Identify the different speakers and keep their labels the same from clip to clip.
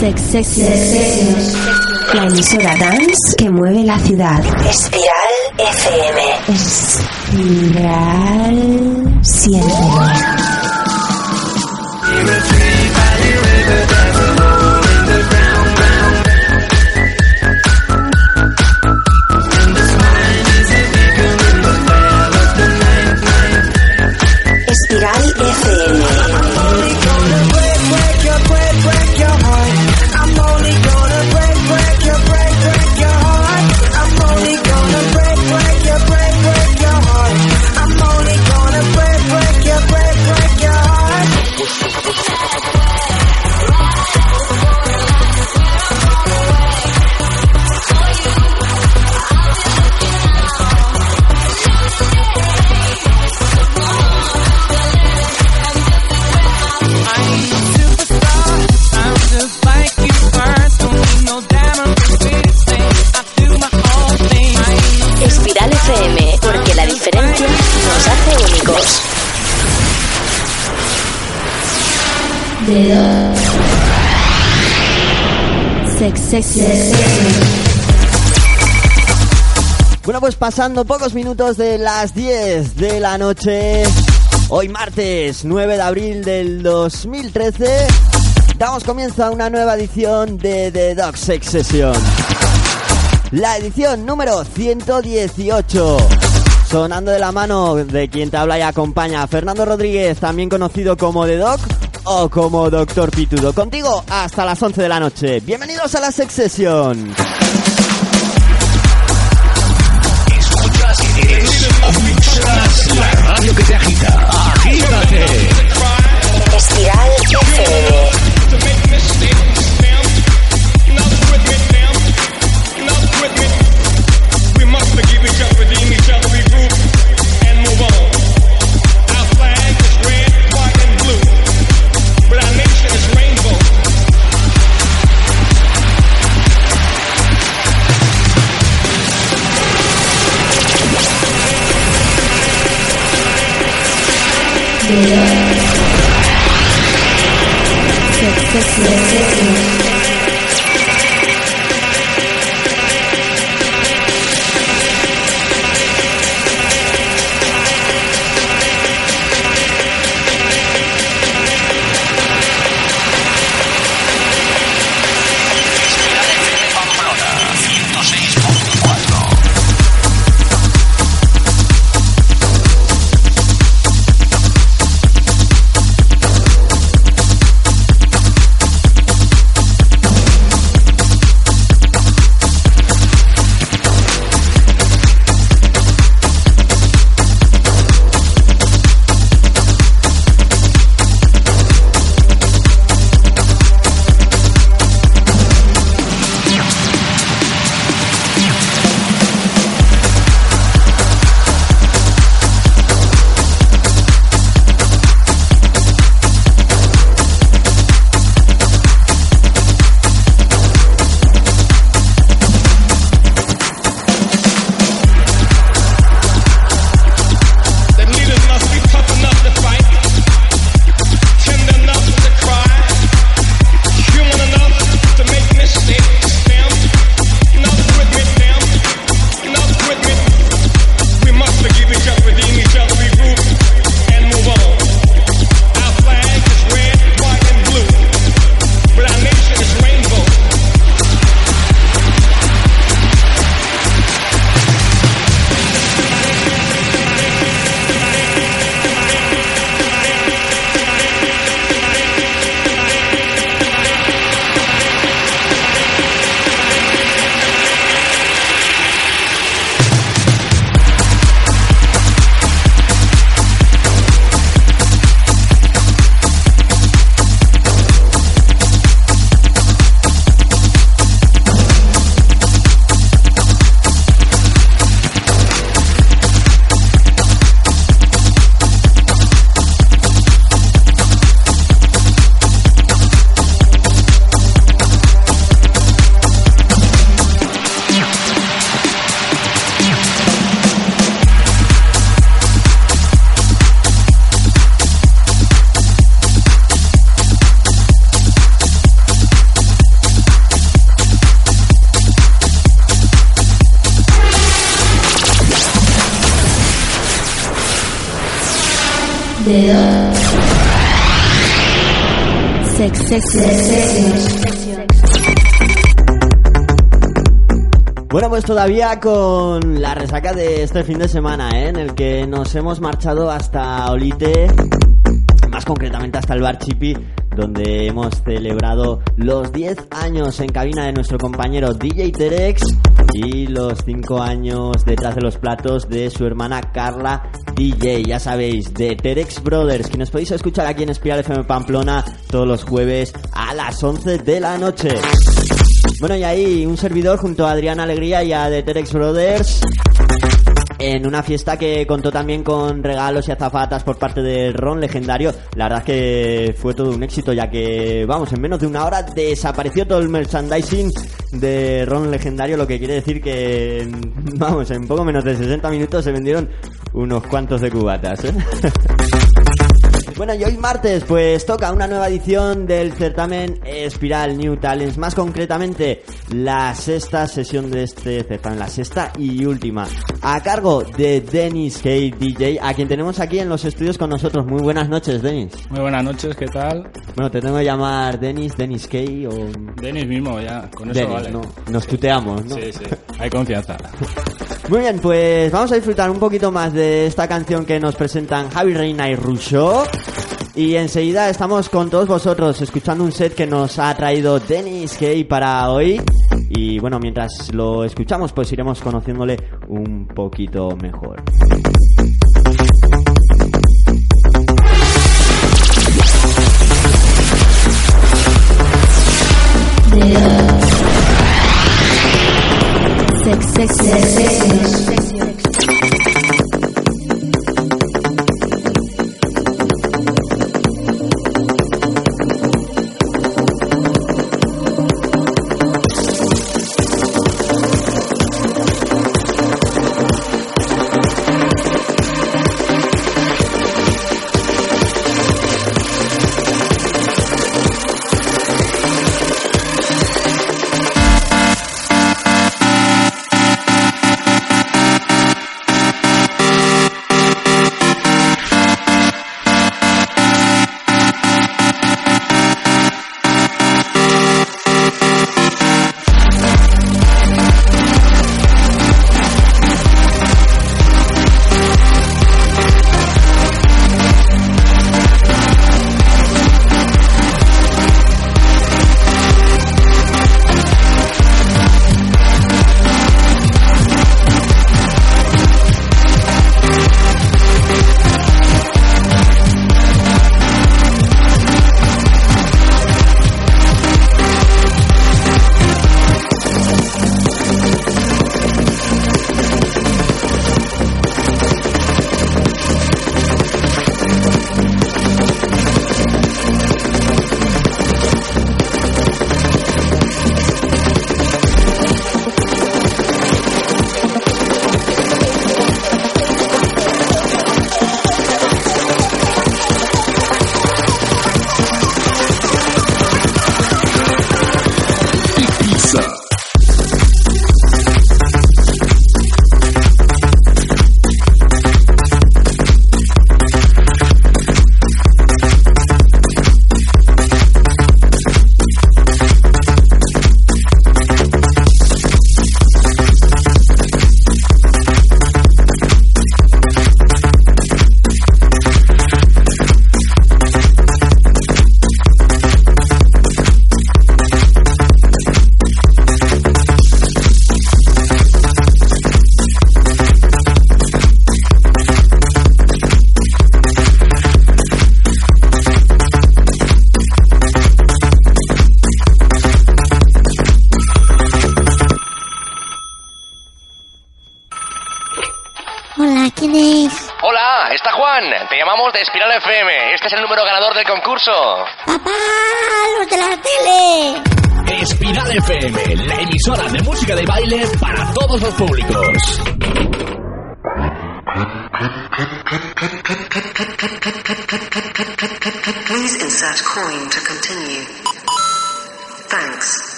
Speaker 1: Sex Sessions. La emisora dance que mueve la ciudad.
Speaker 2: Espiral FM.
Speaker 1: Espiral. Siéntelo.
Speaker 2: Espiral FM.
Speaker 3: Bueno, pues pasando pocos minutos de las 10 de la noche, hoy martes 9 de abril del 2013, damos comienzo a una nueva edición de The Dog Sex Session. La edición número 118. Sonando de la mano de quien te habla y acompaña, Fernando Rodríguez, también conocido como The Doc o como Doctor Pitudo. Contigo hasta las 11 de la noche. Bienvenidos a la Sex Session.
Speaker 4: La radio que te agita. Agítate.
Speaker 2: Espiral
Speaker 1: Sex Sessions.
Speaker 3: Bueno, pues todavía con la resaca de este fin de semana, ¿eh? en el que nos hemos marchado hasta Olite, más concretamente hasta el Bar Chipi, donde hemos celebrado los 10 años en cabina de nuestro compañero DJ Terex y los 5 años detrás de los platos de su hermana Carla DJ, ya sabéis, de Terex Brothers, que nos podéis escuchar aquí en Espiral FM Pamplona todos los jueves a las 11 de la noche. Bueno, y ahí un servidor junto a Adrián Alegría y a The Terex Brothers en una fiesta que contó también con regalos y azafatas por parte del Ron Legendario. La verdad es que fue todo un éxito, ya que, vamos, en menos de una hora desapareció todo el merchandising de Ron Legendario, lo que quiere decir que, vamos, en poco menos de 60 minutos se vendieron unos cuantos de cubatas, ¿eh? Bueno, y hoy martes, pues toca una nueva edición del certamen Espiral New Talents, más concretamente la sexta sesión de este certamen, la sexta y última, a cargo de Dennis K. DJ, a quien tenemos aquí en los estudios con nosotros. Muy buenas noches, Dennis.
Speaker 5: Muy buenas noches, ¿qué tal?
Speaker 3: Bueno, te tengo que llamar Dennis, Dennis K. o
Speaker 5: Denis mismo, ya, con eso
Speaker 3: Dennis,
Speaker 5: vale.
Speaker 3: ¿no? Nos tuteamos, ¿no?
Speaker 5: Sí, sí, hay confianza.
Speaker 3: Muy bien, pues vamos a disfrutar un poquito más de esta canción que nos presentan Javi Reina y Russo. Y enseguida estamos con todos vosotros escuchando un set que nos ha traído Dennis Kay para hoy. Y bueno, mientras lo escuchamos, pues iremos conociéndole un poquito mejor.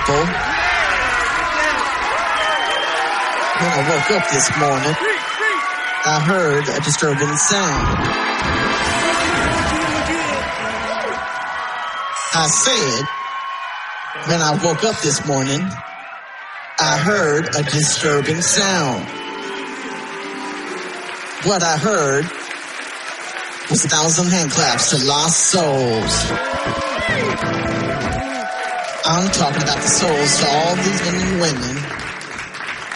Speaker 6: People, when I woke up this morning, I heard a disturbing sound. I said, when I woke up this morning, I heard a disturbing sound. What I heard was a thousand hand claps to lost souls. I'm talking about the souls to all these men and women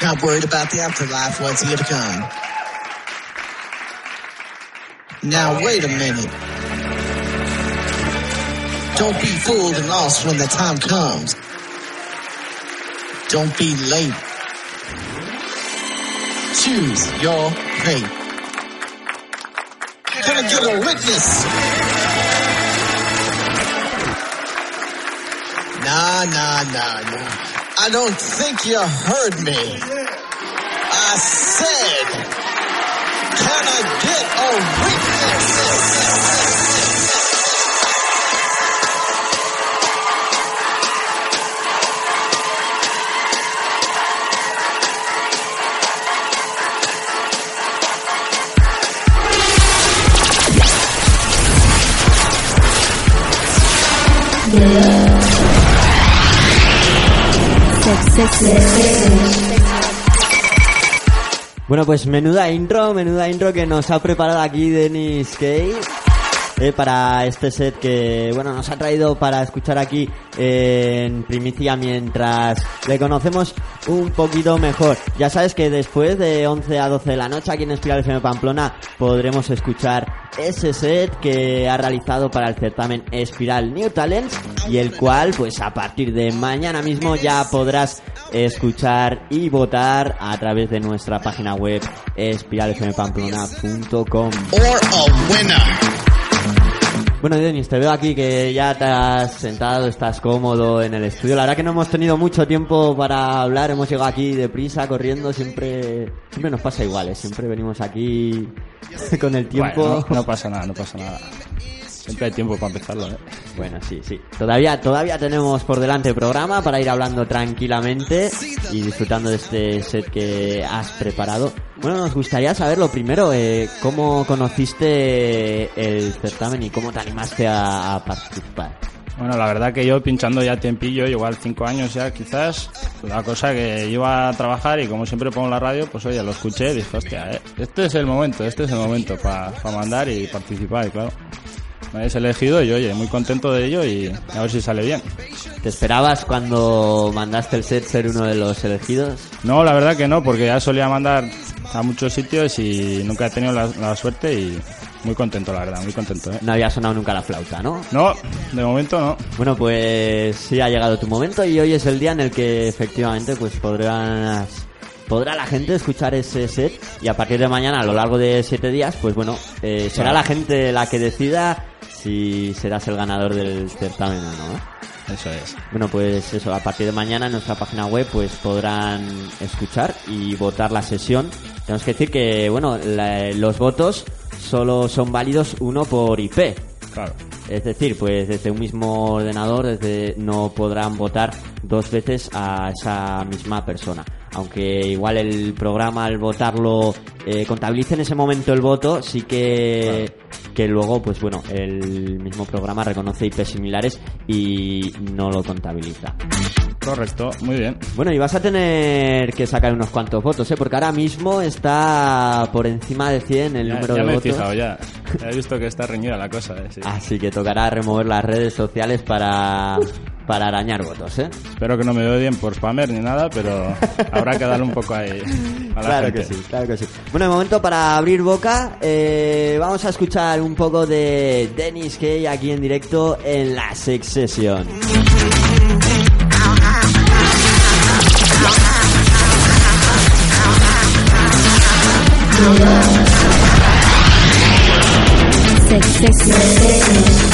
Speaker 6: not worried about the afterlife, what's yet to come. Now wait a minute. Don't be fooled and lost when the time comes. Don't be late. Choose your fate. I get a witness? Nah, nah, nah, nah. I don't think you heard me. I said, can I get a witness?
Speaker 3: Bueno, pues menuda intro, menuda intro que nos ha preparado aquí Denis Kay. Eh, para este set que bueno nos ha traído para escuchar aquí eh, en primicia mientras le conocemos un poquito mejor. Ya sabes que después de 11 a 12 de la noche aquí en Espiral FM Pamplona podremos escuchar ese set que ha realizado para el certamen Espiral New Talents y el cual pues a partir de mañana mismo ya podrás escuchar y votar a través de nuestra página web espiralfmpamplona.com. Bueno, Denis, te veo aquí que ya te has sentado, estás cómodo en el estudio. La verdad que no hemos tenido mucho tiempo para hablar, hemos llegado aquí deprisa, corriendo, siempre siempre nos pasa igual, ¿eh? siempre venimos aquí con el tiempo.
Speaker 5: No pasa nada, no pasa nada. Siempre hay tiempo para empezarlo, ¿eh?
Speaker 3: Bueno, sí, sí. Todavía, todavía tenemos por delante el programa para ir hablando tranquilamente y disfrutando de este set que has preparado. Bueno, nos gustaría saber lo primero, eh, cómo conociste el certamen y cómo te animaste a, a participar.
Speaker 5: Bueno, la verdad que yo pinchando ya tiempillo, igual cinco años ya quizás, la cosa que iba a trabajar y como siempre pongo la radio, pues oye, lo escuché y dije, hostia, eh, este es el momento, este es el momento para mandar y participar, y claro. Me habéis elegido y oye, muy contento de ello y a ver si sale bien.
Speaker 3: ¿Te esperabas cuando mandaste el set ser uno de los elegidos?
Speaker 5: No, la verdad que no, porque ya solía mandar a muchos sitios y nunca he tenido la, la suerte y muy contento, la verdad, muy contento. ¿eh?
Speaker 3: No había sonado nunca la flauta, ¿no?
Speaker 5: No, de momento no.
Speaker 3: Bueno, pues sí ha llegado tu momento y hoy es el día en el que efectivamente pues podrás podrá la gente escuchar ese set y a partir de mañana a lo largo de siete días pues bueno eh, será la gente la que decida si serás el ganador del certamen o no.
Speaker 5: Eso es.
Speaker 3: Bueno, pues eso, a partir de mañana en nuestra página web pues podrán escuchar y votar la sesión. Tenemos que decir que, bueno, la- los votos solo son válidos uno por IP.
Speaker 5: Claro.
Speaker 3: Es decir, pues desde un mismo ordenador desde no podrán votar dos veces a esa misma persona. Aunque igual el programa al votarlo eh, contabilice en ese momento el voto, sí que que luego, pues bueno, el mismo programa reconoce IP similares y no lo contabiliza.
Speaker 5: Correcto, muy bien.
Speaker 3: Bueno, y vas a tener que sacar unos cuantos votos, ¿eh? Porque ahora mismo está por encima de 100 el
Speaker 5: Ya,
Speaker 3: número
Speaker 5: ya
Speaker 3: de
Speaker 5: me he
Speaker 3: votos.
Speaker 5: fijado, ya. Ya he visto que está reñida la cosa, ¿eh? Sí.
Speaker 3: Así que tocará remover las redes sociales para, para arañar votos, ¿eh?
Speaker 5: Espero que no me odien por spammer ni nada, pero habrá que darle un poco ahí a la
Speaker 3: Claro
Speaker 5: gente.
Speaker 3: que sí, claro que sí. Bueno, de momento para abrir boca, eh, vamos a escuchar un poco de Dennis Kay aquí en directo en la Sex Session.
Speaker 7: Sex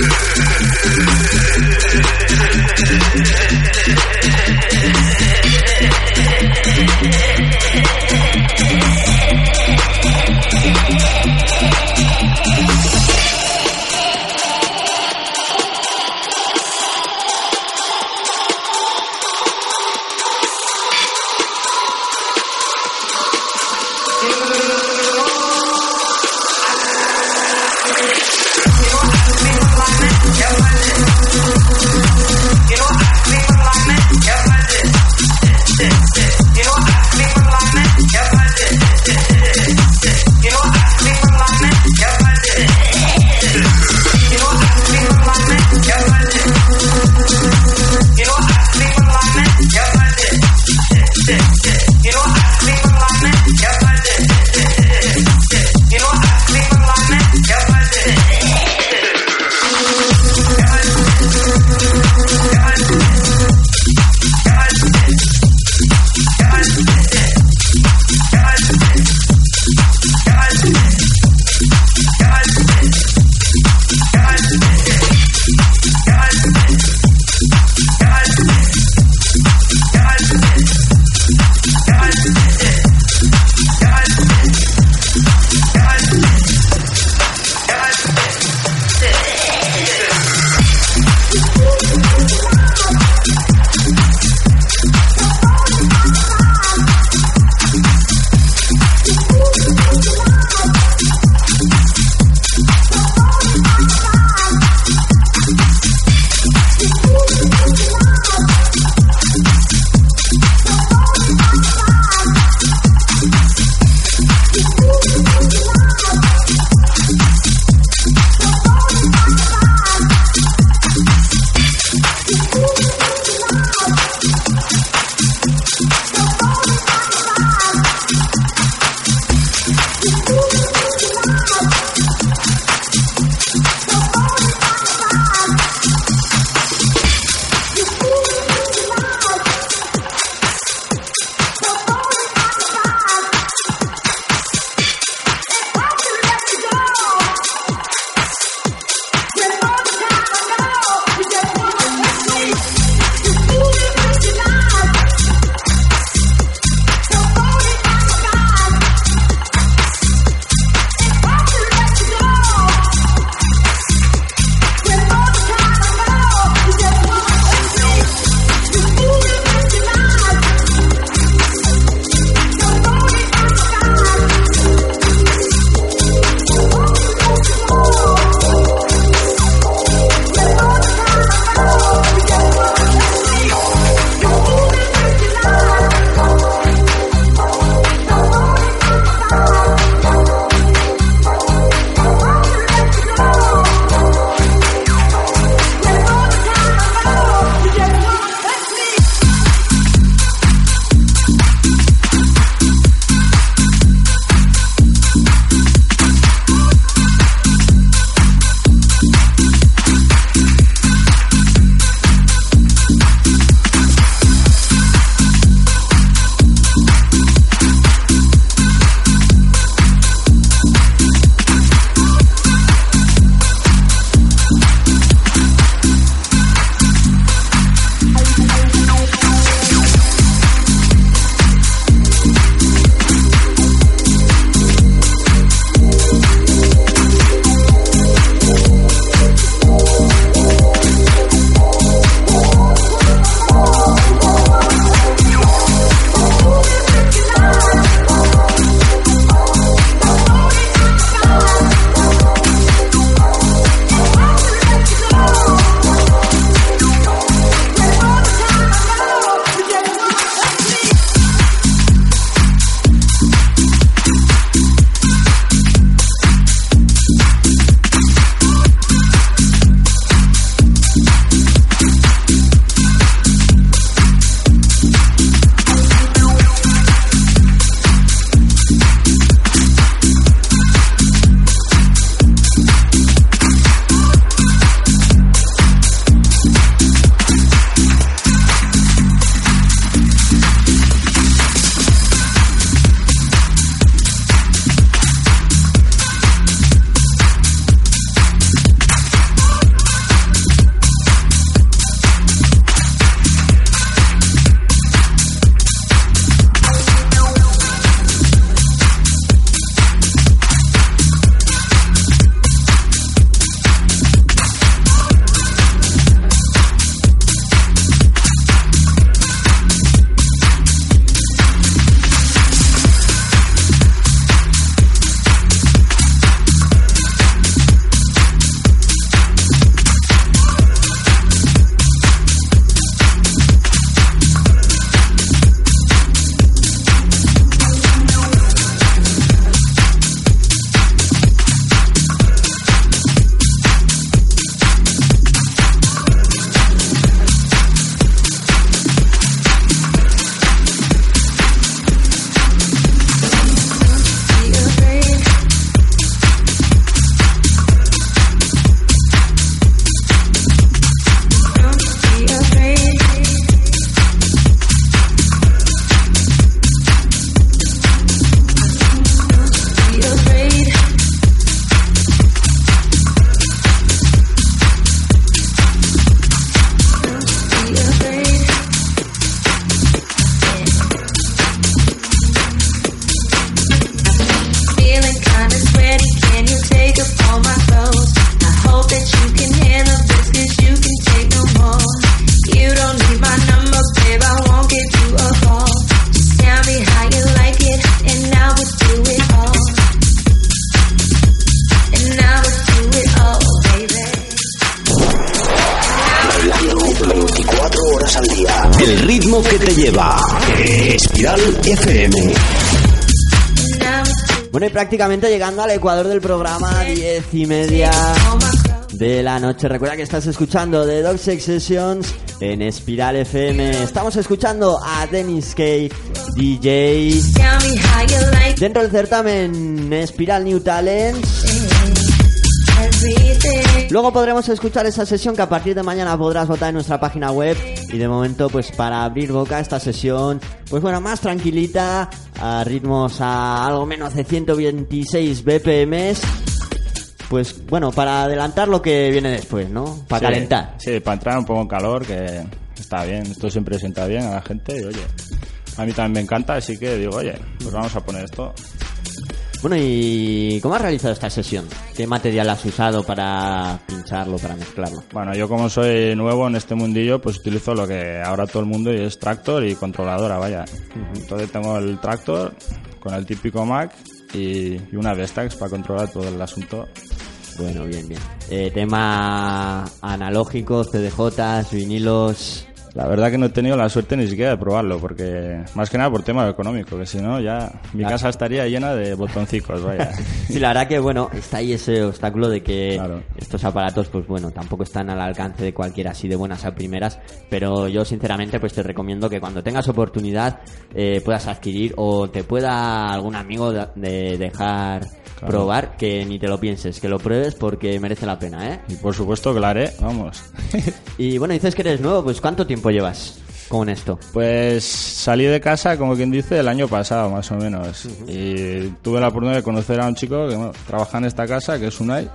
Speaker 3: Thank you. Prácticamente llegando al ecuador del programa, diez y media de la noche. Recuerda que estás escuchando The Dog Sex Sessions en Espiral FM. Estamos escuchando a Dennis K, DJ. Dentro del certamen Espiral New Talents. Luego podremos escuchar esa sesión que a partir de mañana podrás votar en nuestra página web. Y de momento, pues para abrir boca esta sesión, pues bueno, más tranquilita, a ritmos a algo menos de 126 BPMs. Pues bueno, para adelantar lo que viene después, ¿no? Para
Speaker 5: Sí,
Speaker 3: calentar.
Speaker 5: Sí, para entrar un poco en calor, que está bien. Esto siempre sienta bien a la gente y oye, a mí también me encanta, así que digo, oye, pues vamos a poner esto.
Speaker 3: Bueno, ¿y cómo has realizado esta sesión? ¿Qué material has usado para pincharlo, para mezclarlo?
Speaker 5: Bueno, yo como soy nuevo en este mundillo, pues utilizo lo que ahora todo el mundo y es tractor y controladora, vaya. Entonces tengo el tractor con el típico Mac y, y una Vestax para controlar todo el asunto.
Speaker 3: Bueno, bien, bien. Eh, tema analógico, CDJs, vinilos.
Speaker 5: La verdad que no he tenido la suerte ni siquiera de probarlo, porque más que nada por tema económico, que si no ya mi
Speaker 3: Claro.
Speaker 5: casa estaría llena de botoncicos, vaya.
Speaker 3: Sí, la verdad que, bueno, está ahí ese obstáculo de que
Speaker 5: Claro.
Speaker 3: estos aparatos, pues bueno, tampoco están al alcance de cualquiera así de buenas a primeras, pero yo sinceramente pues te recomiendo que cuando tengas oportunidad eh, puedas adquirir o te pueda algún amigo de, de dejar
Speaker 5: Claro.
Speaker 3: probar, que ni te lo pienses, que lo pruebes porque merece la pena, ¿eh?
Speaker 5: Y por supuesto lo haré, vamos.
Speaker 3: Y bueno, dices que eres nuevo, pues ¿cuánto tiempo llevas con esto?
Speaker 5: Pues salí de casa, como quien dice, el año pasado, más o menos. Y tuve la oportunidad de conocer a un chico que bueno, trabaja en esta casa, que es Unai.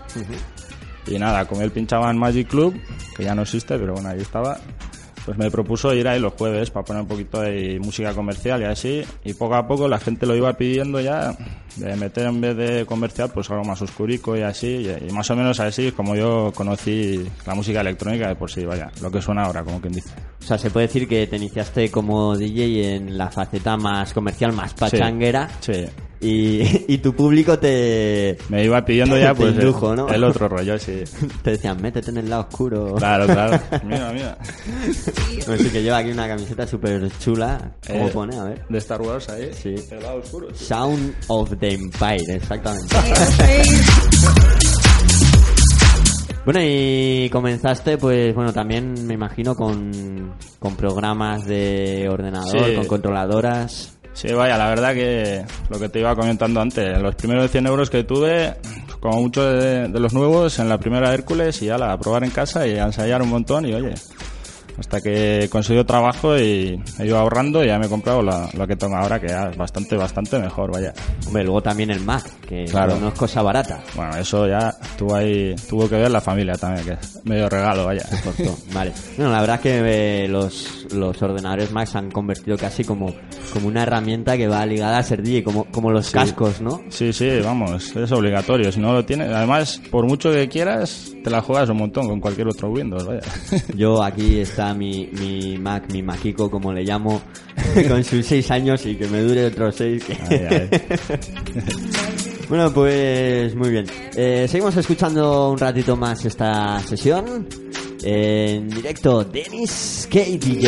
Speaker 5: Y nada, como él pinchaba en Magic Club, que ya no existe, pero bueno, ahí estaba. Pues me propuso ir ahí los jueves para poner un poquito de música comercial y así. Y poco a poco la gente lo iba pidiendo ya, de meter en vez de comercial, pues algo más oscurico y así. Y, y más o menos así es como yo conocí la música electrónica de por sí, vaya, lo que suena ahora, como quien dice.
Speaker 3: O sea, se puede decir que te iniciaste como DJ en la faceta más comercial, más pachanguera.
Speaker 5: Sí.
Speaker 3: Y, y tu público te,
Speaker 5: Me iba pidiendo ya pues
Speaker 3: indujo,
Speaker 5: el,
Speaker 3: ¿no?
Speaker 5: el otro rollo, sí.
Speaker 3: te decían, métete en el lado oscuro.
Speaker 5: Claro, claro. Mira, mira.
Speaker 3: Pues sí, que lleva aquí una camiseta súper chula. ¿Cómo
Speaker 5: Eh,
Speaker 3: pone? A ver.
Speaker 5: De Star Wars ahí.
Speaker 3: Sí.
Speaker 5: El lado oscuro. sí.
Speaker 3: Sound of the Empire, exactamente. Bueno, y comenzaste, pues bueno, también me imagino con, con programas de ordenador,
Speaker 5: Sí.
Speaker 3: con controladoras.
Speaker 5: Sí, vaya, la verdad que lo que te iba comentando antes, los primeros 100 euros que tuve, como muchos de, de los nuevos, en la primera Hércules y ya la a probar en casa y a ensayar un montón y oye, hasta que consiguió trabajo y he ido ahorrando y ya me he comprado la- lo que tengo ahora, que ya es bastante, bastante mejor, vaya.
Speaker 3: Hombre, luego también el Mac, que
Speaker 5: Claro.
Speaker 3: no es cosa barata.
Speaker 5: Bueno, eso ya tuvo ahí, tuvo que ver la familia también, que es medio regalo, vaya.
Speaker 3: Vale. Bueno, la verdad es que eh, los, los ordenadores Mac se han convertido casi como, como una herramienta que va ligada a ser DJ, como, como los cascos, ¿no?
Speaker 5: Sí, sí, vamos, es obligatorio. Si no lo tienes, además, por mucho que quieras, te la juegas un montón con cualquier otro Windows, vaya.
Speaker 3: Yo aquí está mi, mi Mac, mi Maquico, como le llamo, con sus seis años y que me dure otros seis. que-
Speaker 5: Ay,
Speaker 3: bueno, pues muy bien. Eh, seguimos escuchando un ratito más esta sesión. En directo, Dennis K. DJ.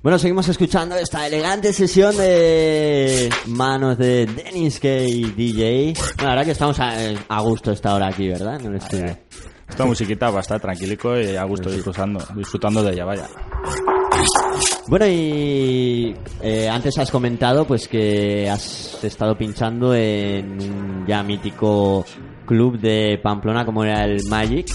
Speaker 3: Bueno, seguimos escuchando esta elegante sesión de manos de Dennis K. DJ. Bueno, la verdad que estamos a, a gusto esta hora aquí, ¿verdad? En el estudio.
Speaker 5: Esta musiquita va a estar tranquilico y a gusto disfrutando, disfrutando de ella, vaya.
Speaker 3: Bueno, y eh, antes has comentado pues que has estado pinchando en un ya mítico club de Pamplona como era el Magic.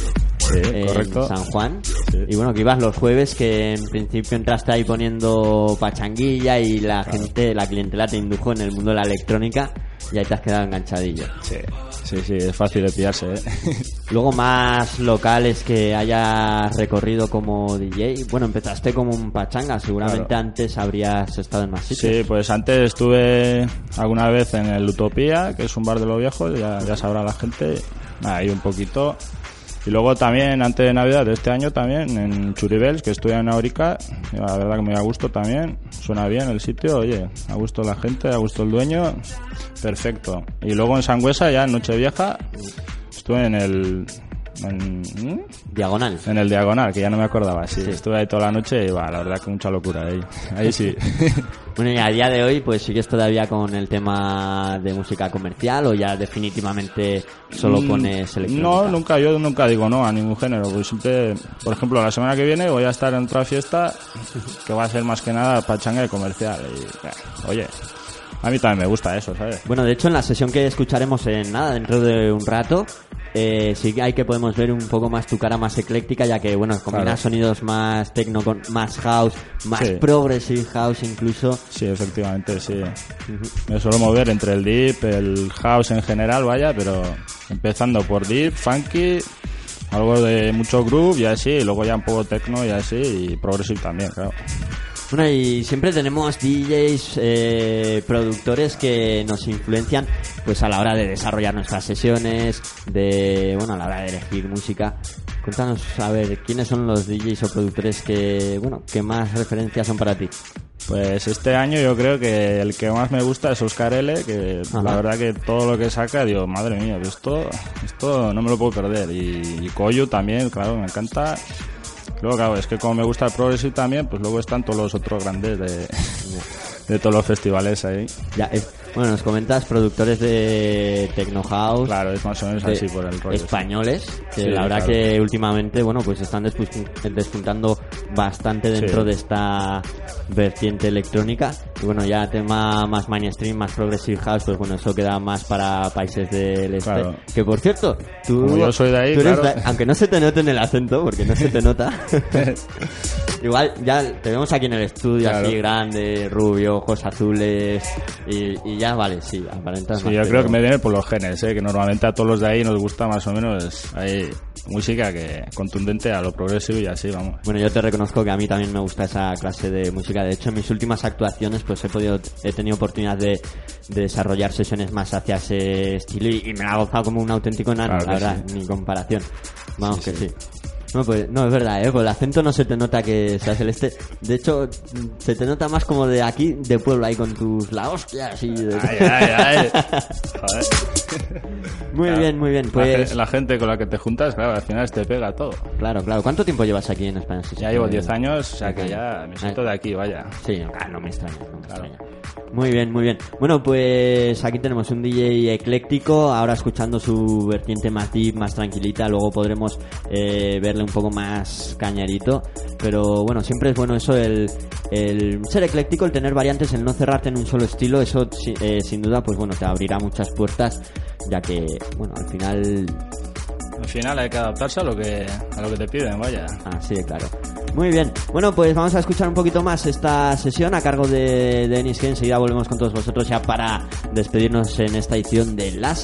Speaker 3: En
Speaker 5: correcto.
Speaker 3: San Juan. Y bueno, que ibas los jueves, que en principio entraste ahí poniendo pachanguilla y la gente, la clientela te indujo en el mundo de la electrónica y ahí te has quedado enganchadillo.
Speaker 5: Sí, sí, sí, es fácil de pillarse, ¿eh?
Speaker 3: Luego más locales que hayas recorrido como DJ. Bueno, empezaste como un pachanga, seguramente
Speaker 5: Claro.
Speaker 3: antes habrías estado en más sitios.
Speaker 5: Sí, pues antes estuve alguna vez en el Utopía, que es un bar de los viejos, ya, ya sabrá la gente, ahí un poquito. Y luego también, antes de Navidad de este año también, en Churibels, que estuve en Aurica, la verdad que me da gusto también, suena bien el sitio, oye, a gusto la gente, a gusto el dueño, perfecto. Y luego en Sangüesa, ya en Nochevieja, estuve en el... En, ¿hmm?
Speaker 3: Diagonal.
Speaker 5: En el Diagonal, que ya no me acordaba, sí, estuve ahí toda la noche y va, la verdad que mucha locura ahí, ahí sí.
Speaker 3: Bueno, y a día de hoy, pues sigues todavía con el tema de música comercial o ya definitivamente solo
Speaker 5: Mm,
Speaker 3: pones electrónica.
Speaker 5: No, nunca, yo nunca digo no a ningún género. Pues siempre, por ejemplo, la semana que viene voy a estar en otra fiesta que va a ser más que nada pachanga y comercial. Y, eh, oye, a mí también me gusta eso, ¿sabes?
Speaker 3: Bueno, de hecho, en la sesión que escucharemos en nada, dentro de un rato, eh, sí que hay que podemos ver un poco más tu cara más ecléctica, ya que, bueno, combinas
Speaker 5: Claro.
Speaker 3: sonidos más techno con más house, más
Speaker 5: Sí.
Speaker 3: progressive house incluso.
Speaker 5: Sí, efectivamente, sí. Me suelo mover entre el deep, el house en general, vaya, pero empezando por deep, funky, algo de mucho groove y así, y luego ya un poco techno y así, y progressive también, claro.
Speaker 3: Bueno, y siempre tenemos DJs, eh, productores que nos influencian pues a la hora de desarrollar nuestras sesiones, de, bueno, a la hora de elegir música. Cuéntanos, a ver, ¿quiénes son los DJs o productores que, bueno, que más referencias son para ti?
Speaker 5: Pues este año yo creo que el que más me gusta es Oscar L, que
Speaker 3: Ajá.
Speaker 5: la verdad que todo lo que saca, digo, madre mía, esto, esto no me lo puedo perder. Y, y Koyu también, claro, me encanta. Luego, claro, es que como me gusta el Progressive también, pues luego están todos los otros grandes de, de todos los festivales ahí.
Speaker 3: Ya, eh, bueno, nos comentas productores de Techno House.
Speaker 5: Claro, es más o menos así por el rollo.
Speaker 3: Españoles, que
Speaker 5: Sí,
Speaker 3: la verdad
Speaker 5: claro.
Speaker 3: que últimamente, bueno, pues están despunt- despuntando bastante dentro
Speaker 5: Sí.
Speaker 3: de esta vertiente electrónica. Y bueno, ya tema más mainstream, más progressive house, pues bueno, eso queda más para países del este.
Speaker 5: Claro.
Speaker 3: Que por cierto, tú,
Speaker 5: Como yo soy de ahí, claro.
Speaker 3: de- aunque no se te note en el acento, porque no se te nota. Igual ya te vemos aquí en el estudio así grande, rubio, ojos azules y, y ya vale, sí, aparentas
Speaker 5: Sí, yo creo que me viene por los genes, ¿eh? que normalmente a todos los de ahí nos gusta más o menos hay música que contundente a lo progresivo y así, vamos.
Speaker 3: Bueno, yo te reconozco que a mí también me gusta esa clase de música. De hecho, en mis últimas actuaciones, pues he podido, he tenido oportunidad de, de desarrollar sesiones más hacia ese estilo y, y me la ha gozado como un auténtico
Speaker 5: Claro
Speaker 3: la verdad, ni comparación. Vamos que sí. No, pues, no, es verdad, ¿eh? Por el acento no se te nota que seas el este. De hecho, se te nota más como de aquí, de pueblo, ahí con tus la hostias y... de-
Speaker 5: Ay, ay, ay. Joder.
Speaker 3: Muy
Speaker 5: Claro.
Speaker 3: bien, muy bien. Pues,
Speaker 5: La, gente con la que te juntas, claro, al final te pega todo.
Speaker 3: claro, claro. ¿Cuánto tiempo llevas aquí en España? Sí,
Speaker 5: Ya llevo
Speaker 3: eh,
Speaker 5: 10 años, o sea que ya me siento de aquí, vaya.
Speaker 3: Sí, ah, no me extraña, no me
Speaker 5: Claro.
Speaker 3: extraña. Muy bien, muy bien. Bueno, pues aquí tenemos un DJ ecléctico, ahora escuchando su vertiente más deep, más tranquilita, luego podremos eh, un poco más cañarito, pero bueno, siempre es bueno eso, el, el ser ecléctico, el tener variantes, el no cerrarte en un solo estilo, eso eh, sin duda, pues bueno, te abrirá muchas puertas, ya que, bueno, al final
Speaker 5: Al final hay que adaptarse a lo que, a lo que te piden, vaya.
Speaker 3: Así de claro. Muy bien. Bueno, pues vamos a escuchar un poquito más esta sesión a cargo de Denis, que enseguida volvemos con todos vosotros ya para despedirnos en esta edición de las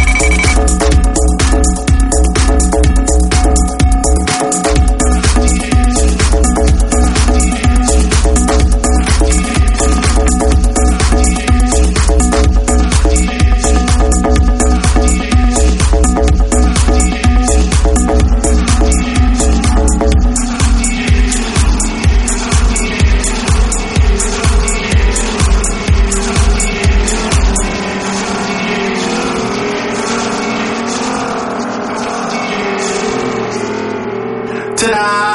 Speaker 8: tonight.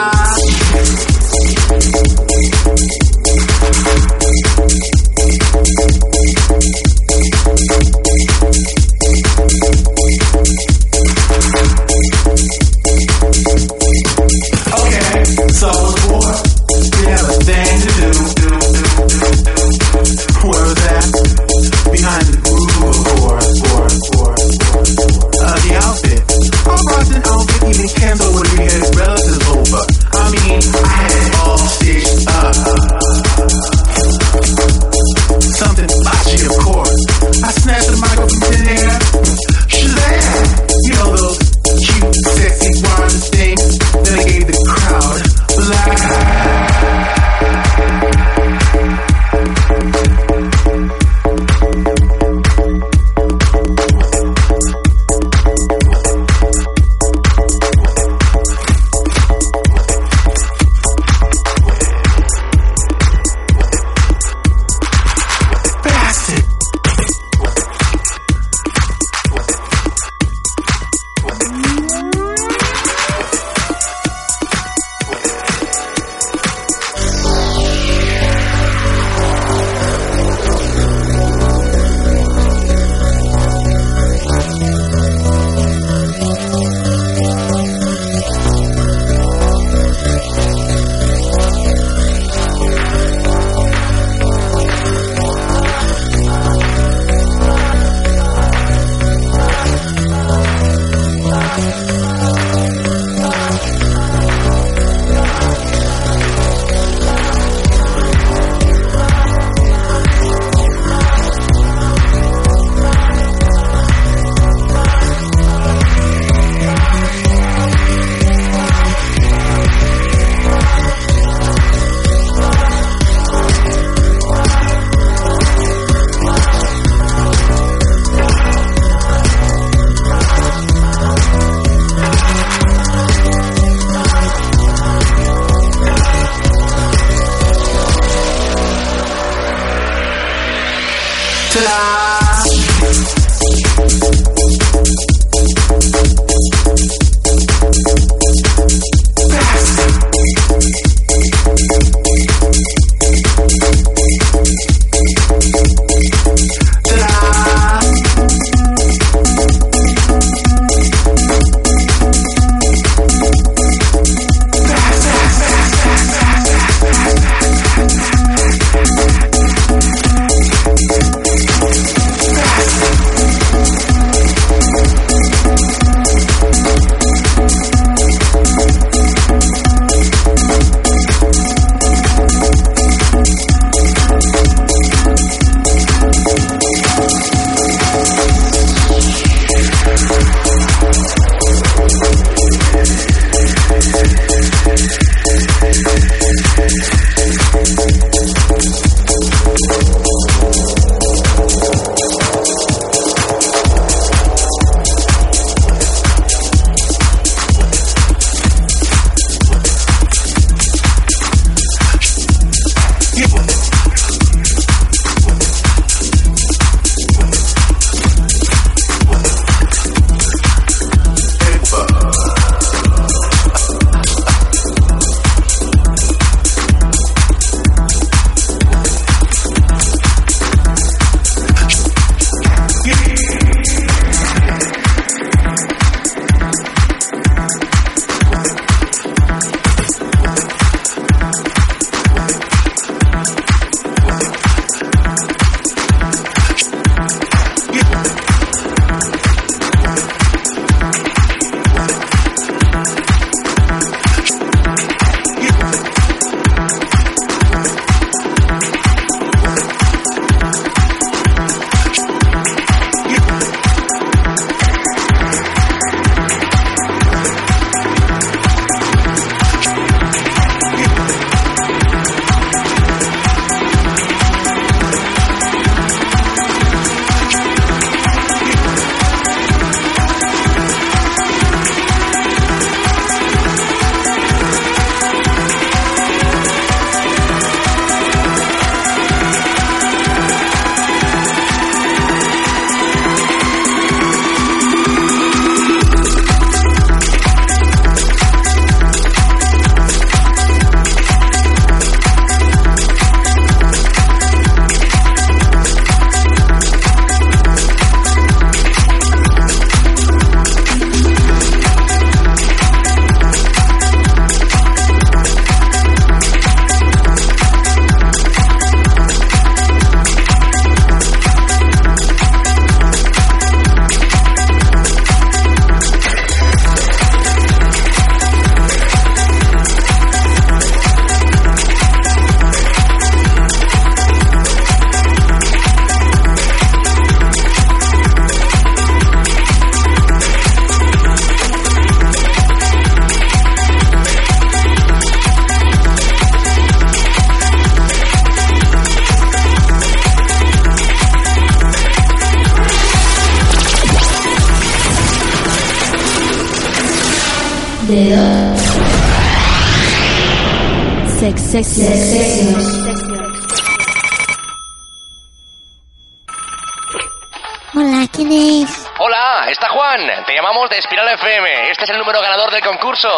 Speaker 8: Concurso.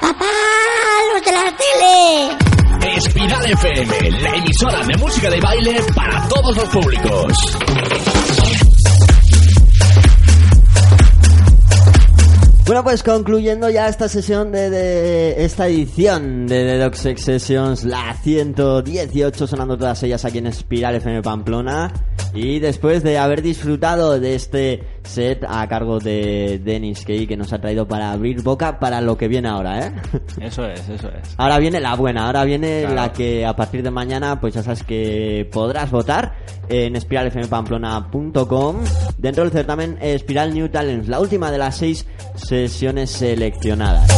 Speaker 9: ¡Papá! ¡Los de la tele!
Speaker 4: Espiral FM, la emisora de música de baile para todos los públicos.
Speaker 3: Bueno, pues concluyendo ya esta sesión de, de esta edición de The Dog Sex Sessions, la 118, sonando todas ellas aquí en Espiral FM Pamplona. Y después de haber disfrutado de este set a cargo de Dennis Kay que nos ha traído para abrir boca para lo que viene ahora, ¿eh?
Speaker 5: Eso es, eso es.
Speaker 3: Ahora viene la buena, ahora viene
Speaker 5: Claro.
Speaker 3: la que a partir de mañana, pues ya sabes que podrás votar en espiralfmpamplona.com dentro del certamen Espiral New Talents, la última de las seis sesiones seleccionadas.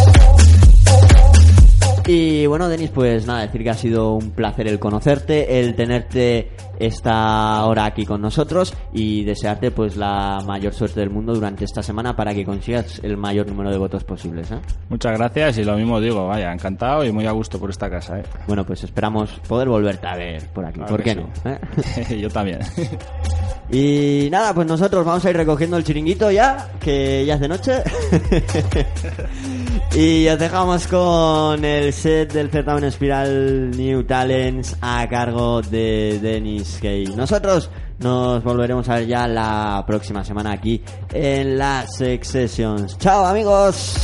Speaker 3: Y bueno, Denis, pues nada, decir que ha sido un placer el conocerte, el tenerte esta hora aquí con nosotros y desearte pues la mayor suerte del mundo durante esta semana para que consigas el mayor número de votos posibles. ¿eh?
Speaker 5: Muchas gracias y lo mismo digo, vaya, encantado y muy a gusto por esta casa, ¿eh?
Speaker 3: Bueno, pues esperamos poder volverte a ver por aquí.
Speaker 5: Claro
Speaker 3: ¿Por qué
Speaker 5: sí.
Speaker 3: no? ¿Eh?
Speaker 5: Yo también.
Speaker 3: Y nada, pues nosotros vamos a ir recogiendo el chiringuito ya, que ya es de noche. y os dejamos con el set del certamen Espiral New Talents a cargo de Dennis Nosotros nos volveremos a ver ya la próxima semana aquí en las Sex. ¡Chao amigos!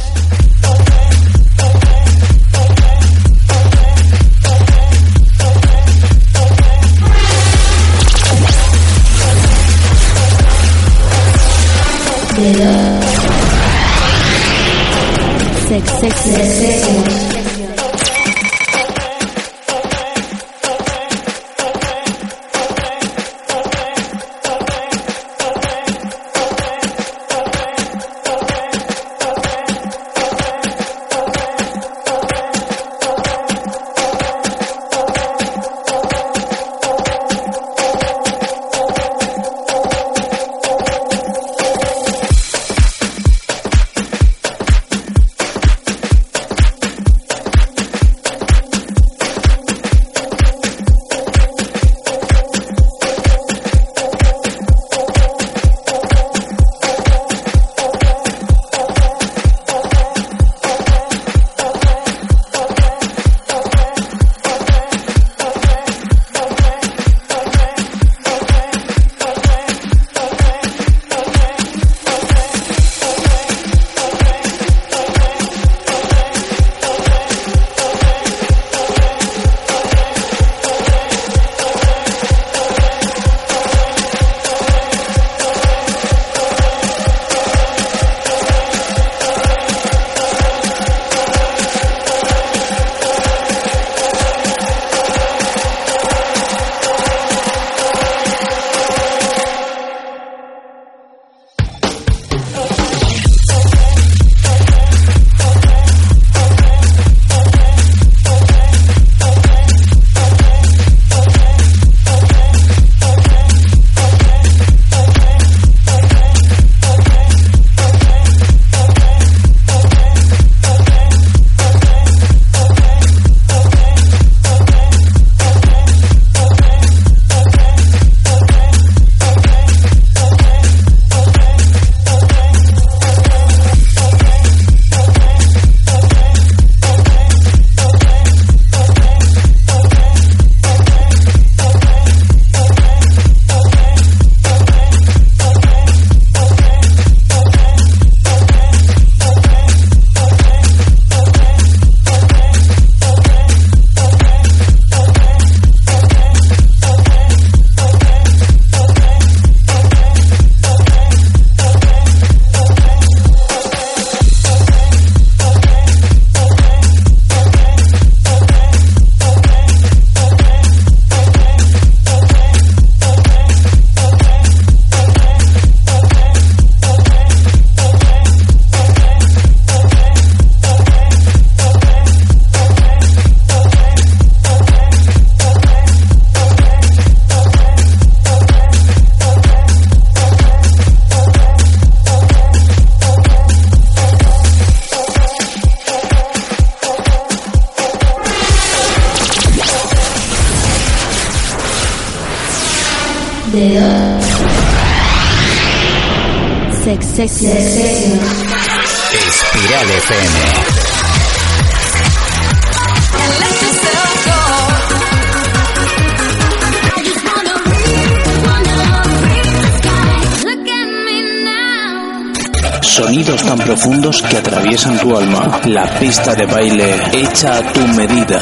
Speaker 7: Pista de baile hecha a tu medida.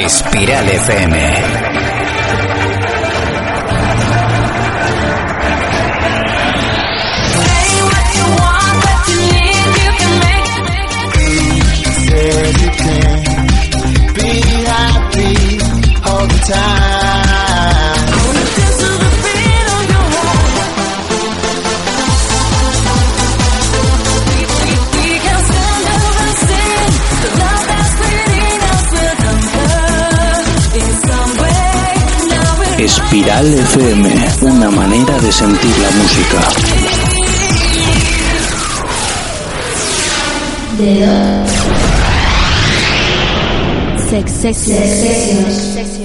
Speaker 7: Espiral FM. Espiral FM, una manera de sentir la música.
Speaker 1: Sex Sessions.